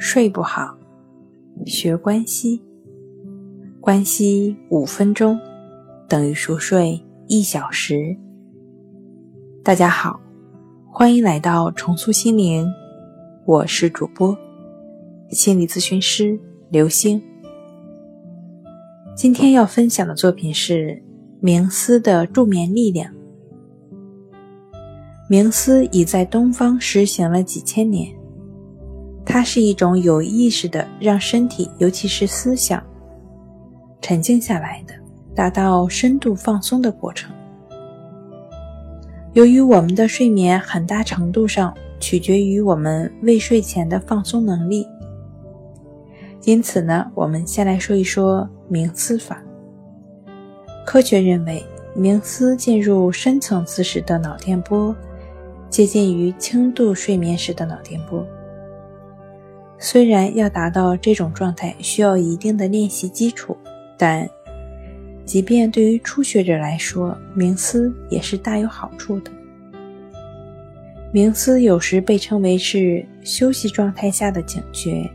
睡不好，学关西，关系五分钟等于熟睡一小时。大家好，欢迎来到重塑心灵，我是主播心理咨询师刘星。今天要分享的作品是冥思的助眠力量。冥思已在东方实行了几千年，它是一种有意识的让身体，尤其是思想沉静下来的，达到深度放松的过程。由于我们的睡眠很大程度上取决于我们未睡前的放松能力，因此呢，我们先来说一说冥思法。科学认为，冥思进入深层次时的脑电波。接近于轻度睡眠时的脑电波。虽然要达到这种状态需要一定的练习基础，但即便对于初学者来说，冥思也是大有好处的。冥思有时被称为是休息状态下的警觉，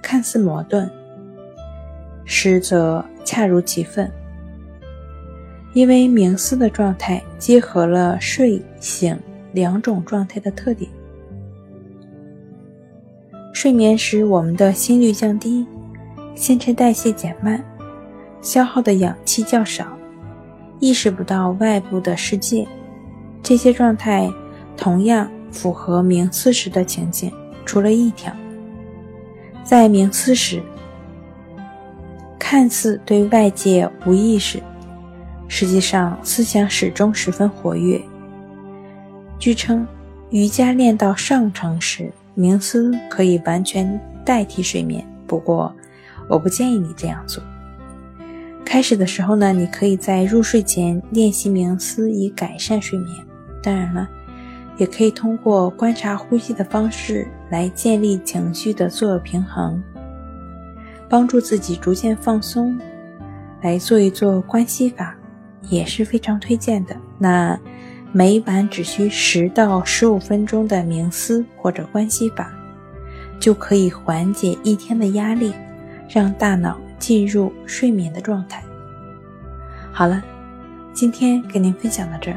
看似矛盾，实则恰如其分。因为冥思的状态结合了睡醒。两种状态的特点：睡眠时，我们的心率降低，新陈代谢减慢，消耗的氧气较少，意识不到外部的世界。这些状态同样符合冥思时的情景，除了一条，在冥思时，看似对外界无意识，实际上思想始终十分活跃。据称，瑜伽练到上乘时，冥思可以完全代替睡眠。不过，我不建议你这样做。开始的时候呢，你可以在入睡前练习冥思，以改善睡眠。当然了，也可以通过观察呼吸的方式来建立情绪的自我平衡，帮助自己逐渐放松。来做一做关系法，也是非常推荐的。那。每晚只需十到十五分钟的冥思或者关系法，就可以缓解一天的压力，让大脑进入睡眠的状态。好了，今天跟您分享到这儿，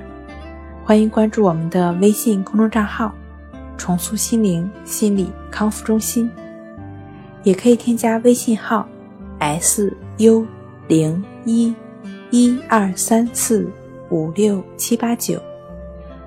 欢迎关注我们的微信公众账号“重塑心灵心理康复中心”，也可以添加微信号 “s u 零一一二三四五六七八九”。